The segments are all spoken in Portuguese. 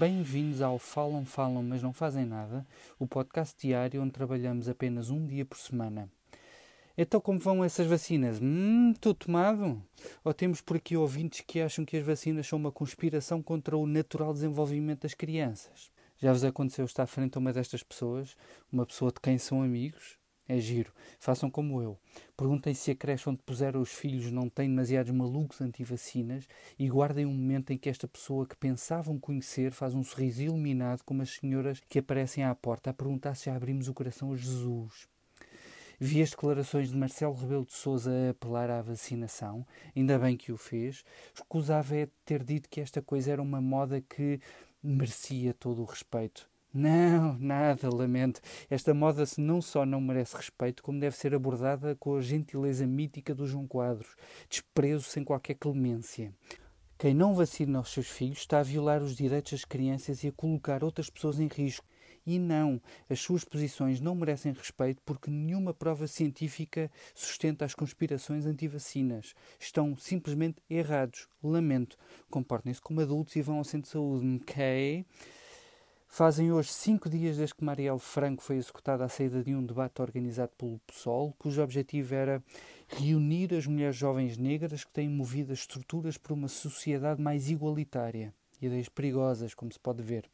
Bem-vindos ao Falam, Falam, mas não fazem nada, o podcast diário onde trabalhamos apenas um dia por semana. Então, como vão essas vacinas? Hum, tudo tomado? Ou temos por aqui ouvintes que acham que as vacinas são uma conspiração contra o natural desenvolvimento das crianças? Já vos aconteceu estar frente a uma destas pessoas, uma pessoa de quem são amigos? É giro. Façam como eu. Perguntem se a creche onde puseram os filhos não tem demasiados malucos anti-vacinas e guardem um momento em que esta pessoa que pensavam conhecer faz um sorriso iluminado como as senhoras que aparecem à porta a perguntar se já abrimos o coração a Jesus. Vi as declarações de Marcelo Rebelo de Sousa a apelar à vacinação, ainda bem que o fez. Escusava é ter dito que esta coisa era uma moda que merecia todo o respeito. Não, nada, lamento. Esta moda se não só não merece respeito, como deve ser abordada com a gentileza mítica do João Quadros, desprezo sem qualquer clemência. Quem não vacina os seus filhos está a violar os direitos das crianças e a colocar outras pessoas em risco. E não, as suas posições não merecem respeito porque nenhuma prova científica sustenta as conspirações anti-vacinas. Estão simplesmente errados. Lamento. Comportem-se como adultos e vão ao centro de saúde, ok? Fazem hoje cinco dias desde que Marielle Franco foi executada à saída de um debate organizado pelo PSOL, cujo objetivo era reunir as mulheres jovens negras que têm movido as estruturas por uma sociedade mais igualitária ideias perigosas, como se pode ver.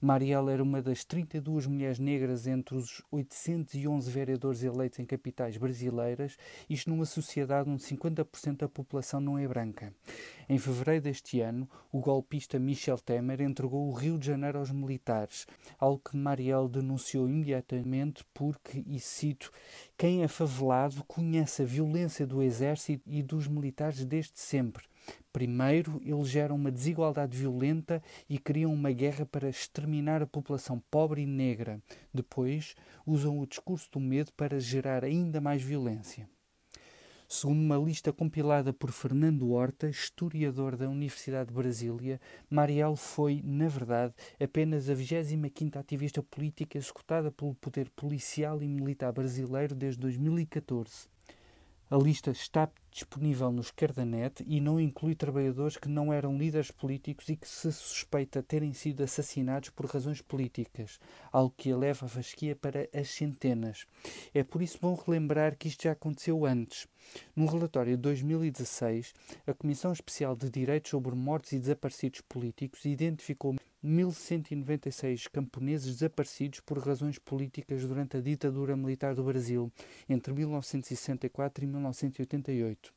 Marielle era uma das 32 mulheres negras entre os 811 vereadores eleitos em capitais brasileiras, isto numa sociedade onde 50% da população não é branca. Em fevereiro deste ano, o golpista Michel Temer entregou o Rio de Janeiro aos militares, algo que Marielle denunciou imediatamente porque, e cito, quem é favelado conhece a violência do exército e dos militares desde sempre. Primeiro, eles geram uma desigualdade violenta e criam uma guerra para exterminar a população pobre e negra. Depois, usam o discurso do medo para gerar ainda mais violência. Segundo uma lista compilada por Fernando Horta, historiador da Universidade de Brasília, Marielle foi, na verdade, apenas a 25ª ativista política executada pelo poder policial e militar brasileiro desde 2014. A lista está disponível no Esquerdanet e não inclui trabalhadores que não eram líderes políticos e que se suspeita terem sido assassinados por razões políticas, algo que eleva a fasquia para as centenas. É por isso bom relembrar que isto já aconteceu antes. Num relatório de 2016, a Comissão Especial de Direitos sobre Mortos e Desaparecidos Políticos identificou 1.196 camponeses desaparecidos por razões políticas durante a ditadura militar do Brasil, entre 1964 e 1988.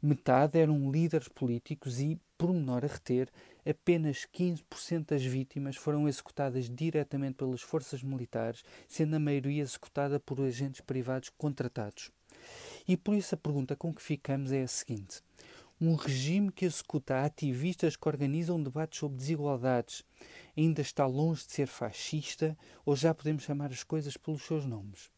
Metade eram líderes políticos e, por menor a reter, apenas 15% das vítimas foram executadas diretamente pelas forças militares, sendo a maioria executada por agentes privados contratados. E por isso a pergunta com que ficamos é a seguinte: um regime que executa ativistas que organizam debates sobre desigualdades ainda está longe de ser fascista ou já podemos chamar as coisas pelos seus nomes?